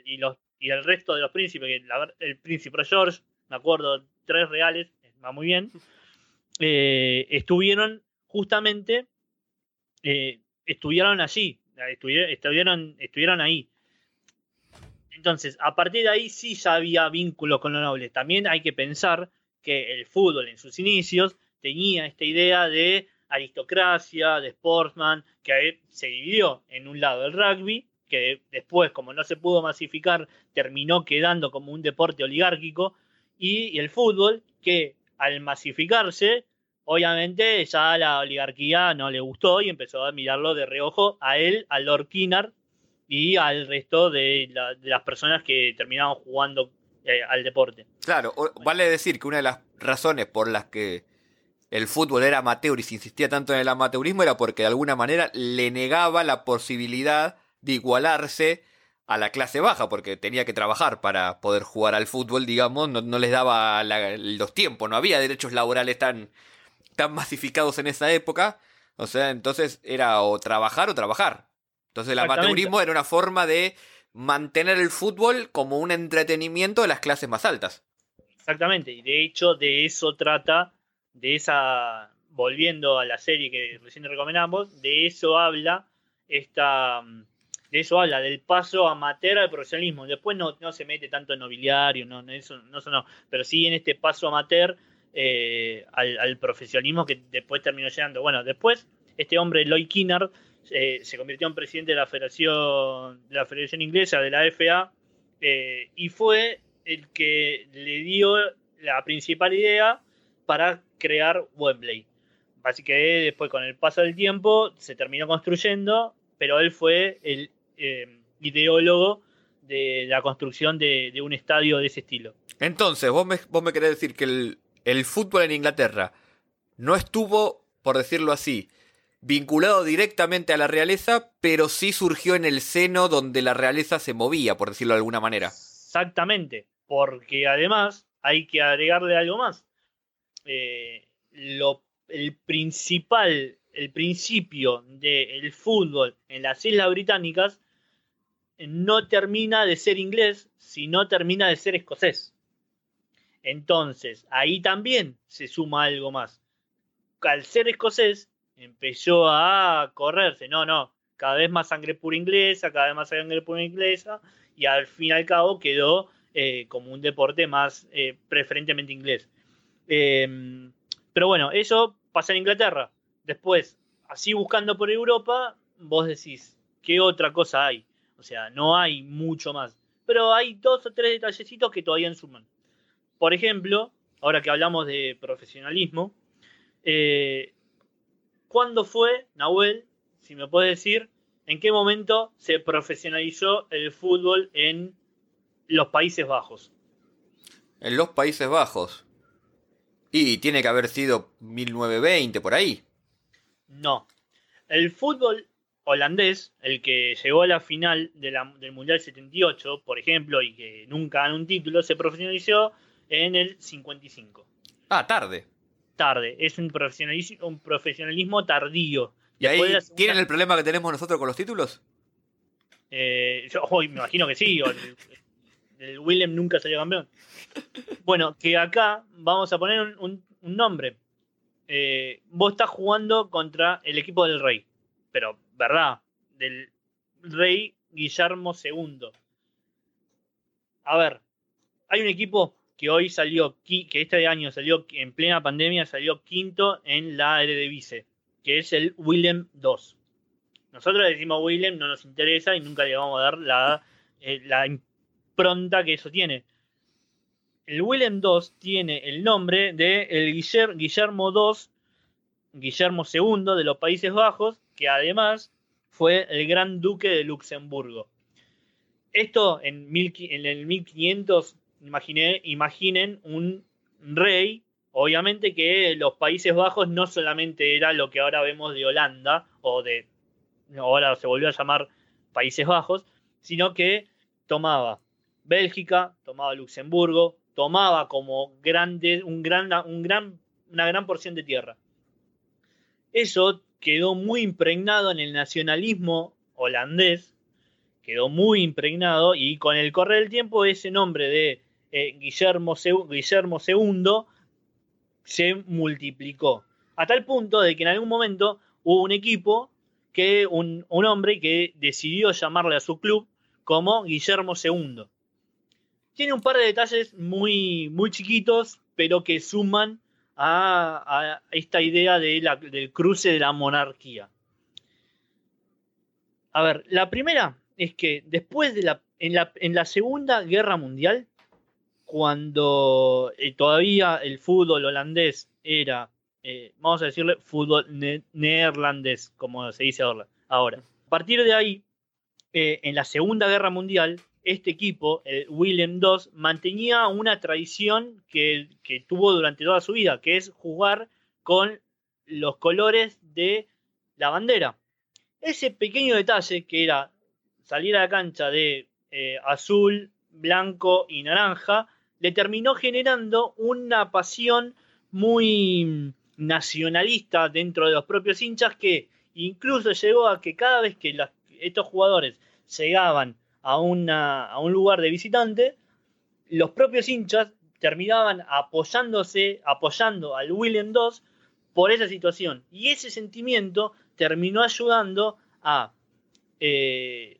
y, los, y el resto de los príncipes, el príncipe George, me acuerdo, tres reales, va muy bien, eh, estuvieron justamente, eh, estuvieron allí, estuvieron, estuvieron ahí. Entonces, a partir de ahí sí ya había vínculos con los nobles. También hay que pensar que el fútbol en sus inicios tenía esta idea de aristocracia, de sportsman, que se dividió en un lado el rugby, que después, como no se pudo masificar, terminó quedando como un deporte oligárquico, y, el fútbol, que al masificarse, obviamente ya la oligarquía no le gustó y empezó a mirarlo de reojo a él, a Lord Kinnard y al resto de, las personas que terminaban jugando eh, al deporte. Claro, vale decir que una de las razones por las que el fútbol era amateur y se insistía tanto en el amateurismo era porque de alguna manera le negaba la posibilidad de igualarse a la clase baja, porque tenía que trabajar para poder jugar al fútbol, digamos, no, les daba los tiempos, no había derechos laborales tan, tan masificados en esa época, O sea, entonces era o trabajar o trabajar. Entonces el amateurismo era una forma de mantener el fútbol como un entretenimiento de las clases más altas. Exactamente, y de hecho de eso trata, de esa, volviendo a la serie que recién recomendamos, de eso habla esta, de eso habla, del paso amateur al profesionalismo. Después no, no se mete tanto en nobiliario, no, eso, no, no, pero sí en este paso amateur eh, al, profesionalismo que después terminó llegando. Bueno, después este hombre, Lloyd Kinnard, eh, se convirtió en presidente de la Federación, de la Federación Inglesa, de la FA, eh, y fue el que le dio la principal idea para crear Wembley. Básicamente después con el paso del tiempo se terminó construyendo, pero él fue el ideólogo de la construcción de, un estadio de ese estilo. Entonces, vos me, vos me querés decir que el, el fútbol en Inglaterra no estuvo, por decirlo así, vinculado directamente a la realeza, pero sí surgió en el seno donde la realeza se movía, por decirlo de alguna manera. Exactamente, porque además hay que agregarle algo más. Eh, el principal, el principio del fútbol en las Islas Británicas no termina de ser inglés, sino termina de ser escocés. Entonces, ahí también se suma algo más. Al ser escocés, empezó a correrse. No, no, cada vez más sangre pura inglesa, cada vez más sangre pura inglesa, y al fin y al cabo quedó eh, como un deporte más eh, preferentemente inglés. Em, pero bueno, eso pasa en Inglaterra. Después, así buscando por Europa, vos decís, ¿qué otra cosa hay? O sea, no hay mucho más. Pero hay dos o tres detallecitos que todavía suman. Por ejemplo, ahora que hablamos de profesionalismo, eh, ¿cuándo fue, Nahuel, si me puedes decir, en qué momento se profesionalizó el fútbol en los Países Bajos? En los Países Bajos. Y tiene que haber sido 1920 por ahí. No. El fútbol holandés, el que llegó a la final del Mundial 78, por ejemplo, y que nunca ganó un título, se profesionalizó en el 55. Ah, tarde. Tarde. Es un profesionalismo, un profesionalismo tardío. ¿Y ahí tienen el problema que tenemos nosotros con los títulos? Eh, yo me imagino que sí. el, Willem nunca salió campeón. Bueno, que acá vamos a poner un, nombre. Eh, vos estás jugando contra el equipo del rey. Pero, ¿verdad? Del rey Guillermo II. A ver, hay un equipo que hoy salió, que este año salió en plena pandemia, salió quinto en la Eredivisie, que es el Willem II. Nosotros decimos Willem, no nos interesa y nunca le vamos a dar la, eh, la impronta que eso tiene. El Willem II tiene el nombre de el Guillermo II, Guillermo II de los Países Bajos, que además fue el gran duque de Luxemburgo. Esto en, en el 1500 imaginen un rey, obviamente que los Países Bajos no solamente era lo que ahora vemos de Holanda, o de, ahora se volvió a llamar Países Bajos, sino que tomaba Bélgica, tomaba Luxemburgo, tomaba como grande, un gran, un gran, una gran porción de tierra. Eso quedó muy impregnado en el nacionalismo holandés, quedó muy impregnado y con el correr del tiempo ese nombre de eh, Guillermo, II se multiplicó. A tal punto de que en algún momento hubo un equipo, que un, hombre que decidió llamarle a su club como Guillermo II. Tiene un par de detalles muy, muy chiquitos, pero que suman a, esta idea de del cruce de la monarquía. A ver, la primera es que después de la en, la, en la Segunda Guerra Mundial, cuando eh, todavía el fútbol holandés era, eh, vamos a decirle, fútbol neerlandés, como se dice ahora. A partir de ahí, eh, en la Segunda Guerra Mundial, este equipo, el Willem II, mantenía una tradición que tuvo durante toda su vida, que es jugar con los colores de la bandera. Ese pequeño detalle que era salir a la cancha de azul, blanco y naranja, le terminó generando una pasión muy, nacionalista dentro de los propios hinchas que incluso llegó a que cada vez que estos jugadores llegaban a, un lugar de visitante, los propios hinchas terminaban apoyándose, apoyando al William II por esa situación. Y ese sentimiento terminó ayudando a, eh,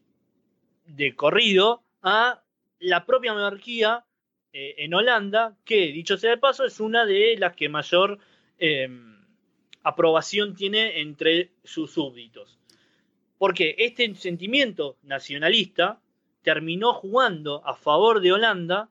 de corrido, a la propia monarquía eh, en Holanda, que dicho sea de paso, es una de las que mayor em, aprobación tiene entre sus súbditos. Porque este sentimiento nacionalista terminó jugando a favor de Holanda,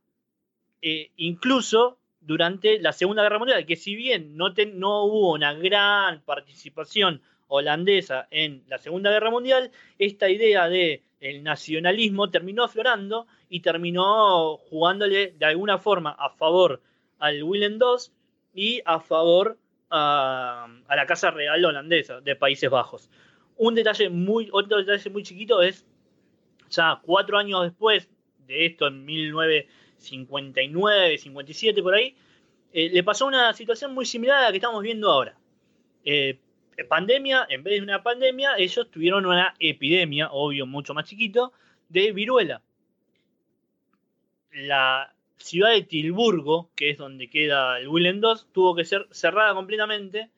eh, incluso durante la Segunda Guerra Mundial, que si bien no, no hubo una gran participación holandesa en la Segunda Guerra Mundial, esta idea de el nacionalismo terminó aflorando y terminó jugándole de alguna forma a favor al Willem II y a favor a, la Casa Real holandesa de Países Bajos. Un detalle muy, otro detalle muy chiquito es, ya cuatro años después de esto, en 1959, 57 por ahí, eh, le pasó una situación muy similar a la que estamos viendo ahora. Eh, pandemia, en vez de una pandemia, ellos tuvieron una epidemia, obvio, mucho más chiquito, de viruela. La ciudad de Tilburgo, que es donde queda el Willem II, tuvo que ser cerrada completamente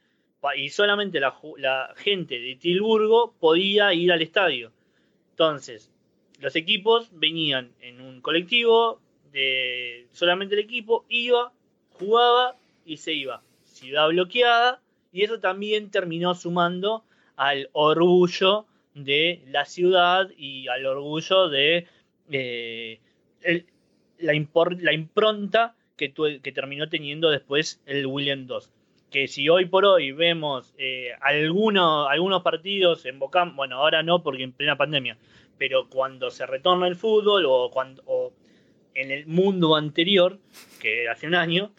y solamente la, gente de Tilburgo podía ir al estadio. Entonces, los equipos venían en un colectivo, de solamente el equipo iba, jugaba y se iba. Ciudad bloqueada, y eso también terminó sumando al orgullo de la ciudad y al orgullo de eh, la, impronta que, que, terminó teniendo después el William II. Que si hoy por hoy vemos eh, algunos, algunos partidos en Boca, bueno, ahora no porque en plena pandemia, pero cuando se retorna el fútbol o, cuando, o en el mundo anterior, que hace un año,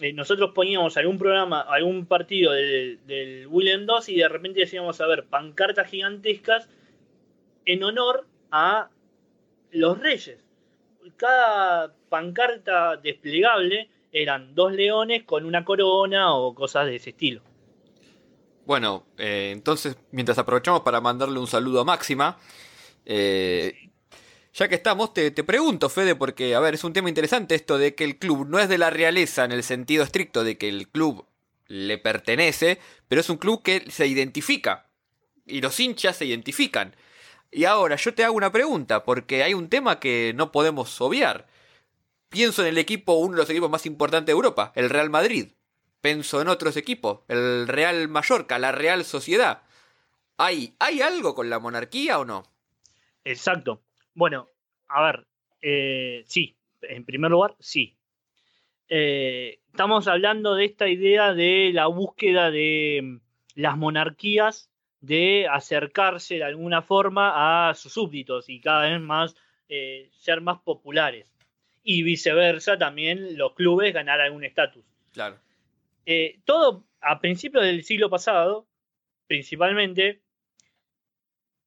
eh, nosotros poníamos algún programa, algún partido del, del William II y de repente decíamos a ver pancartas gigantescas en honor a los reyes. Cada pancarta desplegable eran dos leones con una corona o cosas de ese estilo. Bueno, eh, entonces mientras aprovechamos para mandarle un saludo a Máxima, eh, ya que estamos, te, pregunto, Fede, porque, a ver, es un tema interesante esto de que el club no es de la realeza en el sentido estricto de que el club le pertenece, pero es un club que se identifica. Y los hinchas se identifican. Y ahora yo te hago una pregunta, porque hay un tema que no podemos obviar. Pienso en el equipo, uno de los equipos más importantes de Europa, el Real Madrid. Pienso en otros equipos, el Real Mallorca, la Real Sociedad. ¿Hay, ¿Hay algo con la monarquía o no? Exacto. Bueno, a ver, eh, sí, en primer lugar, sí. Eh, estamos hablando de esta idea de la búsqueda de mm, las monarquías de acercarse de alguna forma a sus súbditos y cada vez más eh, ser más populares. Y viceversa, también los clubes ganar algún estatus. Claro. todo a principios del siglo pasado, principalmente,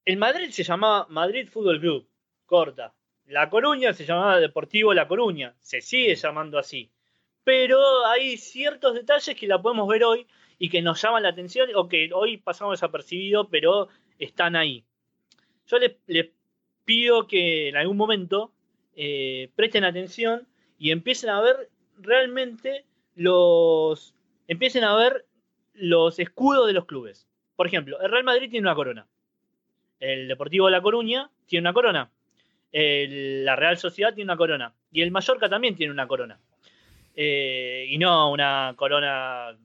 el Madrid se llamaba Madrid Fútbol Club corta. La Coruña se llamaba Deportivo La Coruña, se sigue llamando así. Pero hay ciertos detalles que la podemos ver hoy y que nos llaman la atención o que hoy pasamos desapercibido, pero están ahí. Yo les, pido que en algún momento eh, presten atención y empiecen a ver realmente los. empiecen a ver los escudos de los clubes. Por ejemplo, el Real Madrid tiene una corona. El Deportivo La Coruña tiene una corona la Real Sociedad tiene una corona. Y el Mallorca también tiene una corona. Eh, y no una corona,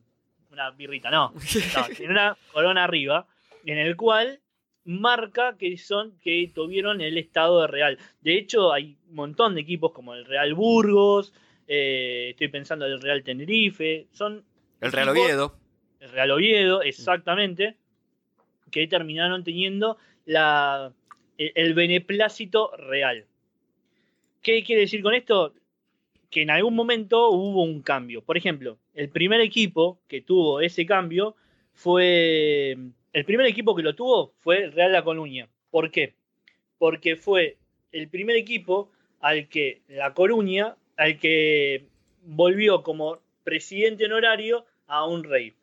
una birrita, no. Tiene una corona arriba, en el cual marca que son que tuvieron el estado de Real. De hecho, hay un montón de equipos como el Real Burgos, eh, estoy pensando en el Real Tenerife, son el Real Oviedo. El Real Oviedo, exactamente, que terminaron teniendo la el beneplácito real. ¿Qué quiere decir con esto? Que en algún momento hubo un cambio. Por ejemplo, el primer equipo que tuvo ese cambio fue. El primer equipo que lo tuvo fue Real La Coruña. ¿Por qué? Porque fue el primer equipo al que La Coruña, al que volvió como presidente honorario a un rey.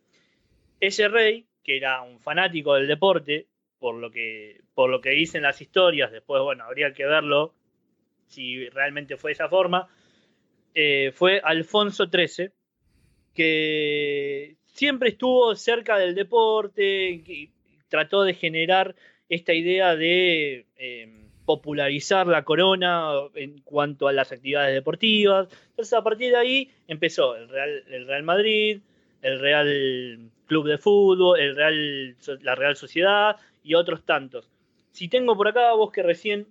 ese rey, que era un fanático del deporte, por lo que, por lo que dicen las historias, después, bueno, habría que verlo si realmente fue de esa forma, eh, fue Alfonso XIII, que siempre estuvo cerca del deporte, y trató de generar esta idea de em, popularizar la corona en cuanto a las actividades deportivas. Entonces, a partir de ahí empezó el Real, el Real Madrid, el Real Club de Fútbol, el Real, la Real Sociedad y otros tantos. Si tengo por acá, vos que recién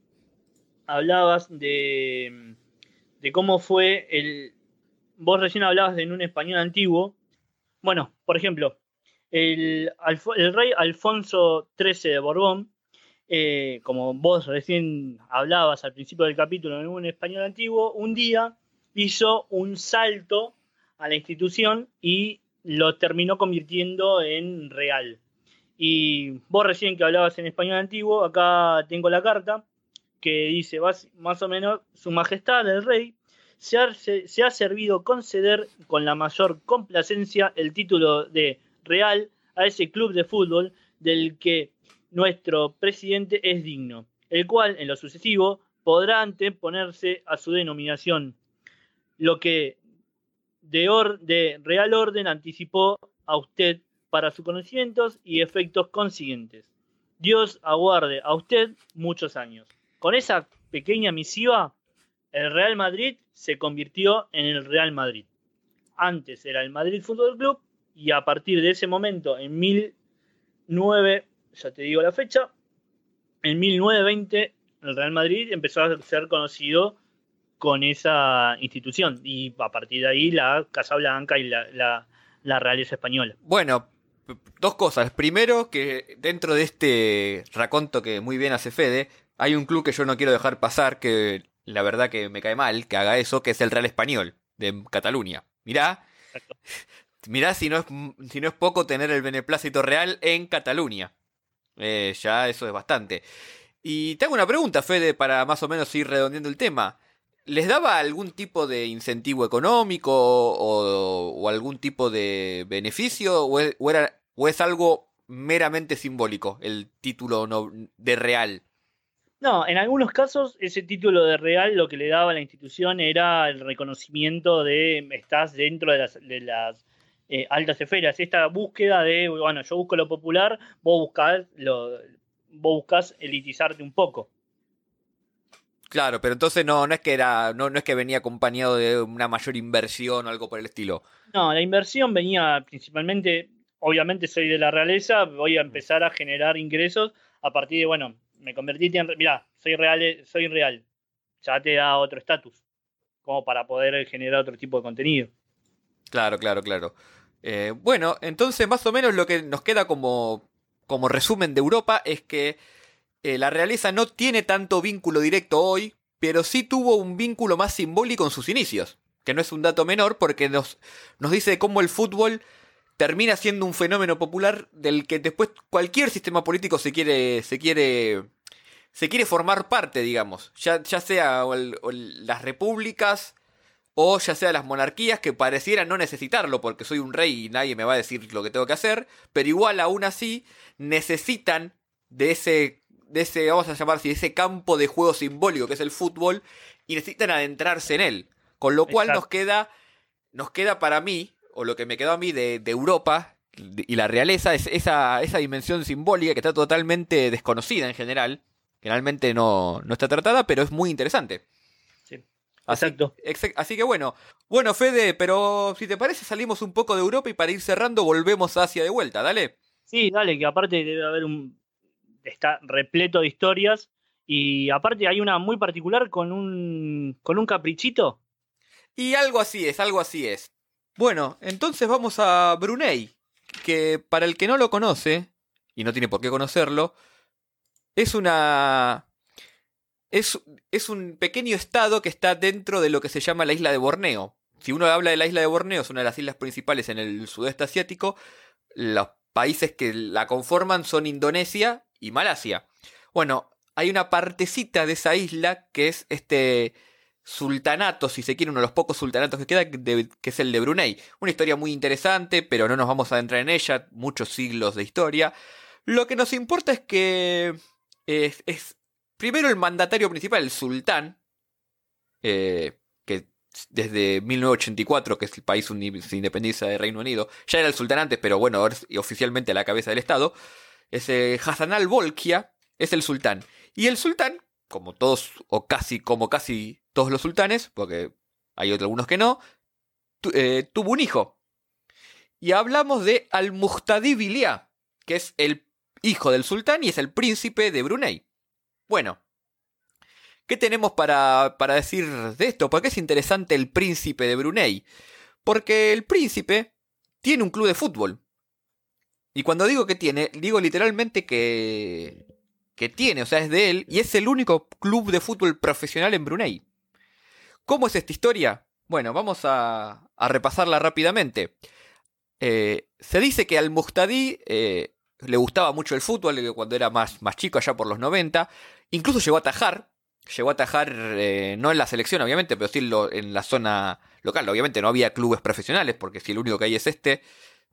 hablabas de, cómo fue el... Vos recién hablabas de en un español antiguo. Bueno, por ejemplo, el, el rey Alfonso XIII de Borbón, eh, como vos recién hablabas al principio del capítulo en un español antiguo, un día hizo un salto a la institución y lo terminó convirtiendo en real. Y vos recién que hablabas en español antiguo, acá tengo la carta que dice más o menos, Su Majestad el Rey se ha, se ha servido conceder con la mayor complacencia el título de Real a ese club de fútbol del que nuestro presidente es digno, el cual en lo sucesivo podrá anteponerse a su denominación, lo que de real orden anticipó a usted para sus conocimientos y efectos consiguientes. Dios aguarde a usted muchos años. Con esa pequeña misiva, el Real Madrid se convirtió en el Real Madrid. Antes era el Madrid Fútbol Club y a partir de ese momento, en 1009, ya te digo la fecha, en 1920 el Real Madrid empezó a ser conocido con esa institución y a partir de ahí la Casa Blanca y la, la, la realeza española. Bueno, dos cosas. Primero, que dentro de este raconto que muy bien hace Fede, hay un club que yo no quiero dejar pasar, que la verdad que me cae mal que haga eso, que es el Real Español de Cataluña. Mirá, mirá si no, es, si no es poco tener el beneplácito real en Cataluña. Eh, ya eso es bastante. Y te hago una pregunta, Fede, para más o menos ir redondeando el tema. ¿Les daba algún tipo de incentivo económico o, algún tipo de beneficio? ¿O es, era, ¿O es algo meramente simbólico el título de real? No, en algunos casos ese título de real lo que le daba a la institución era el reconocimiento de estás dentro de las, de las eh, altas esferas. Esta búsqueda de, bueno, yo busco lo popular, vos buscás, lo, vos buscas elitizarte un poco. Claro, pero entonces no, no es que era, no, no es que venía acompañado de una mayor inversión o algo por el estilo. No, la inversión venía principalmente, obviamente soy de la realeza, voy a empezar a generar ingresos a partir de, bueno, me convertí en, mira, soy real, soy real, ya te da otro estatus, como para poder generar otro tipo de contenido. Claro, claro, claro. Eh, bueno, entonces más o menos lo que nos queda como, como resumen de Europa es que eh, la realeza no tiene tanto vínculo directo hoy, pero sí tuvo un vínculo más simbólico en sus inicios, que no es un dato menor porque nos, nos dice cómo el fútbol termina siendo un fenómeno popular del que después cualquier sistema político se quiere, se quiere, se quiere formar parte, digamos, ya, ya sea las repúblicas o ya sea las monarquías que parecieran no necesitarlo porque soy un rey y nadie me va a decir lo que tengo que hacer, pero igual aún así necesitan de ese, de ese, vamos a llamar así, ese campo de juego simbólico que es el fútbol y necesitan adentrarse en él. Con lo cual nos queda, nos queda para mí, o lo que me quedó a mí de, Europa y la realeza, es esa, esa dimensión simbólica que está totalmente desconocida en general. Generalmente no, no está tratada, pero es muy interesante. Exacto. Así, que bueno. Bueno, Fede, pero si te parece, salimos un poco de Europa y para ir cerrando, volvemos a Asia de vuelta, dale. Sí, dale, que aparte debe haber un. Está repleto de historias. Y aparte hay una muy particular con un. con un caprichito. Y algo así es, algo así es. Bueno, entonces vamos a Brunei. Que para el que no lo conoce, y no tiene por qué conocerlo, es una es, un pequeño estado que está dentro de lo que se llama la isla de Borneo. Si uno habla de la isla de Borneo, es una de las islas principales en el sudeste asiático. Los países que la conforman son Indonesia y Malasia. Bueno, hay una partecita de esa isla que es este sultanato, si se quiere, uno de los pocos sultanatos que queda, que es el de Brunei. Una historia muy interesante, pero no nos vamos a adentrar en ella, muchos siglos de historia. Lo que nos importa es que es, primero el mandatario principal, el sultán, eh, que desde 1984, que es el país se independiza de Reino Unido, ya era el sultán antes, pero bueno, oficialmente a la cabeza del Estado, es Hassan al-Bolkiah, es el sultán. Y el sultán, como todos, o casi como casi todos los sultanes, porque hay otros algunos que no, eh, tuvo un hijo. Y hablamos de Al-Muhtadi Bilia, que es el hijo del sultán y es el príncipe de Brunei. Bueno, ¿qué tenemos para, para decir de esto? ¿Por qué es interesante el príncipe de Brunei? Porque el príncipe tiene un club de fútbol. Y cuando digo que tiene, digo literalmente que, que tiene, o sea, es de él, y es el único club de fútbol profesional en Brunei. ¿Cómo es esta historia? Bueno, vamos a, repasarla rápidamente. Eh, se dice que al Mustadí eh, le gustaba mucho el fútbol cuando era más, más chico, allá por los 90. Incluso llegó a atajar. Llegó a atajar, eh, no en la selección, obviamente, pero sí en la zona local. Obviamente no había clubes profesionales, porque si el único que hay es este,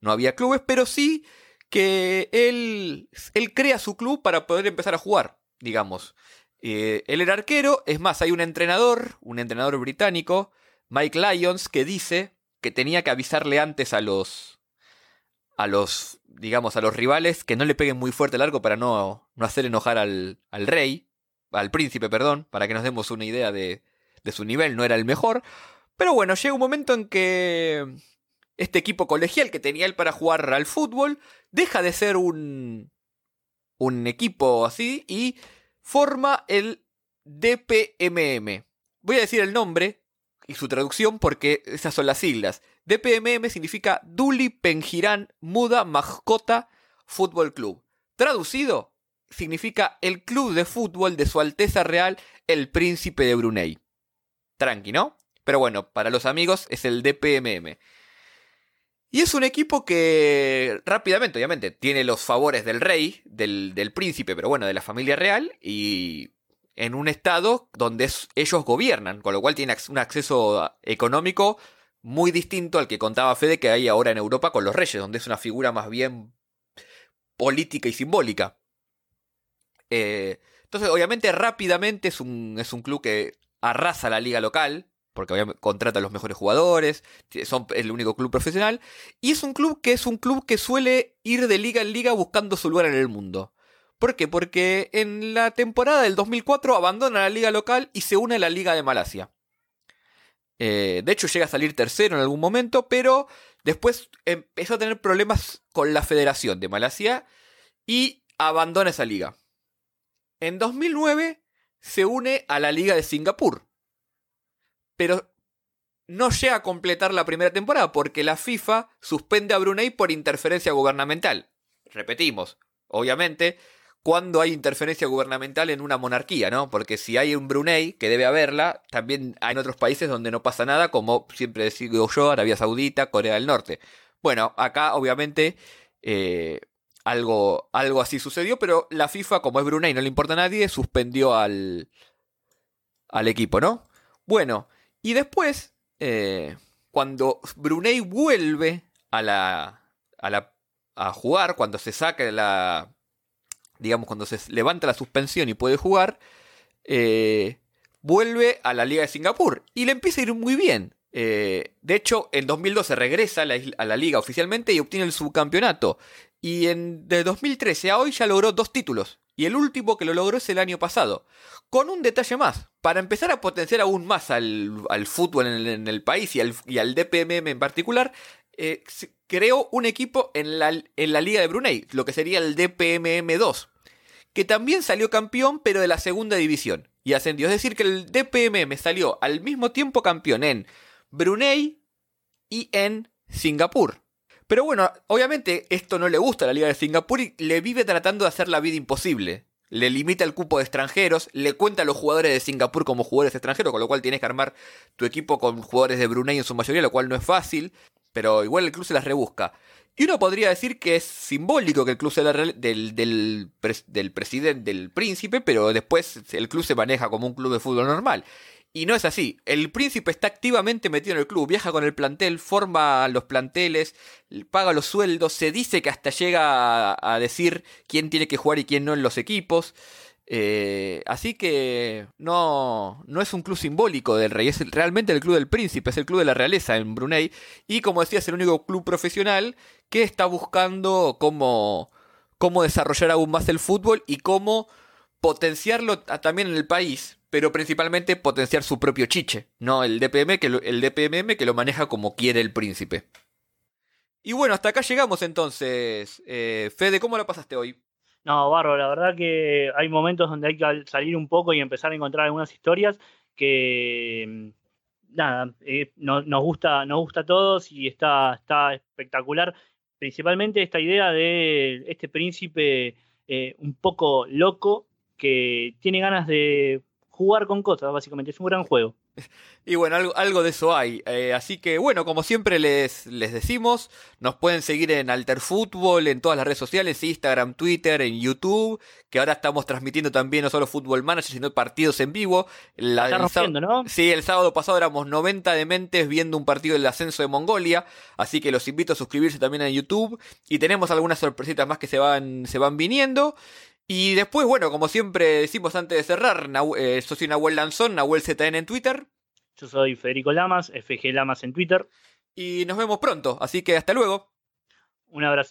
no había clubes, pero sí que él, él crea su club para poder empezar a jugar, digamos. Eh, él era arquero, es más, hay un entrenador, un entrenador británico, Mike Lyons, que dice que tenía que avisarle antes a los, a los, digamos, a los rivales que no le peguen muy fuerte el arco para no, no hacer enojar al, al rey, al príncipe, perdón, para que nos demos una idea de, de su nivel, no era el mejor. Pero bueno, llega un momento en que este equipo colegial que tenía él para jugar al fútbol deja de ser un, un equipo así y forma el DPMM. Voy a decir el nombre y su traducción porque esas son las siglas. DPMM significa Duli Pengiran Muda Mascota Fútbol Club. Traducido, significa el club de fútbol de Su Alteza Real, el Príncipe de Brunei. Tranqui, ¿no? Pero bueno, para los amigos es el DPMM. Y es un equipo que rápidamente, obviamente, tiene los favores del rey, del, príncipe, pero bueno, de la familia real, y en un estado donde ellos gobiernan, con lo cual tiene un acceso económico muy distinto al que contaba Fede que hay ahora en Europa con los reyes, donde es una figura más bien política y simbólica. Eh, entonces, obviamente, rápidamente es un, es un club que arrasa la liga local, porque contrata a los mejores jugadores, son el único club profesional, y es un club que es un club que suele ir de liga en liga buscando su lugar en el mundo. ¿Por qué? Porque en la temporada del 2004 abandona la liga local y se une a la liga de Malasia. Eh, de hecho llega a salir tercero en algún momento, pero después empezó a tener problemas con la federación de Malasia y abandona esa liga. En 2009 se une a la liga de Singapur pero no llega a completar la primera temporada porque la FIFA suspende a Brunei por interferencia gubernamental. Repetimos, obviamente, cuando hay interferencia gubernamental en una monarquía, ¿no? Porque si hay un Brunei, que debe haberla, también hay en otros países donde no pasa nada, como siempre digo yo, Arabia Saudita, Corea del Norte. Bueno, acá obviamente eh, algo, algo así sucedió, pero la FIFA, como es Brunei, no le importa a nadie, suspendió al, al equipo, ¿no? Bueno, y después, eh, cuando Brunei vuelve a la, a la a jugar, cuando se saca la, digamos, cuando se levanta la suspensión y puede jugar, eh, vuelve a la Liga de Singapur y le empieza a ir muy bien. Eh, de hecho, en 2012 regresa a la, a la, liga oficialmente y obtiene el subcampeonato. Y en, de 2013 a hoy ya logró dos títulos. Y el último que lo logró es el año pasado. Con un detalle más. Para empezar a potenciar aún más al, fútbol en el, país y al, y DPMM en particular, eh, creó un equipo en la, en la Liga de Brunei, lo que sería el DPMM 2, que también salió campeón, pero de la segunda división. Y ascendió. Es decir, que el DPMM salió al mismo tiempo campeón en Brunei y en Singapur. Pero bueno, obviamente esto no le gusta a la Liga de Singapur y le vive tratando de hacer la vida imposible. Le limita el cupo de extranjeros, le cuenta a los jugadores de Singapur como jugadores extranjeros, con lo cual tienes que armar tu equipo con jugadores de Brunei en su mayoría, lo cual no es fácil, pero igual el club se las rebusca. Y uno podría decir que es simbólico que el club sea del, del, del presidente, del príncipe, pero después el club se maneja como un club de fútbol normal. Y no es así. El príncipe está activamente metido en el club, viaja con el plantel, forma los planteles, paga los sueldos, se dice que hasta llega a, decir quién tiene que jugar y quién no en los equipos. Eh, así que no, no es un club simbólico del rey, es realmente el club del príncipe, es el club de la realeza en Brunei. Y como decía, es el único club profesional que está buscando cómo, cómo desarrollar aún más el fútbol y cómo potenciarlo también en el país, pero principalmente potenciar su propio chiche, no el DPM que lo, el DPMM que lo maneja como quiere el príncipe. Y bueno, hasta acá llegamos entonces. Eh, Fede, ¿cómo lo pasaste hoy? No, Barro, la verdad que hay momentos donde hay que salir un poco y empezar a encontrar algunas historias que mm, nada, eh, nos, gusta, nos gusta a todos y está, está espectacular. Principalmente esta idea de este príncipe eh, un poco loco que tiene ganas de jugar con cosas, básicamente. Es un gran juego. Y bueno, algo, algo de eso hay. Eh, así que bueno, como siempre les, les decimos, nos pueden seguir en Alter Fútbol, en todas las redes sociales, Instagram, Twitter, en YouTube, que ahora estamos transmitiendo también no solo Fútbol Manager, sino partidos en vivo. La, rompiendo, ¿no? Sí, el sábado pasado éramos 90 dementes viendo un partido del ascenso de Mongolia, así que los invito a suscribirse también en YouTube. Y tenemos algunas sorpresitas más que se van, se van viniendo. Y después, bueno, como siempre decimos antes de cerrar, eh, soy Nahuel Lanzón, Nahuel ZN en Twitter. Yo soy Federico Lamas, FG Lamas en Twitter. Y nos vemos pronto, así que hasta luego. Un abrazo.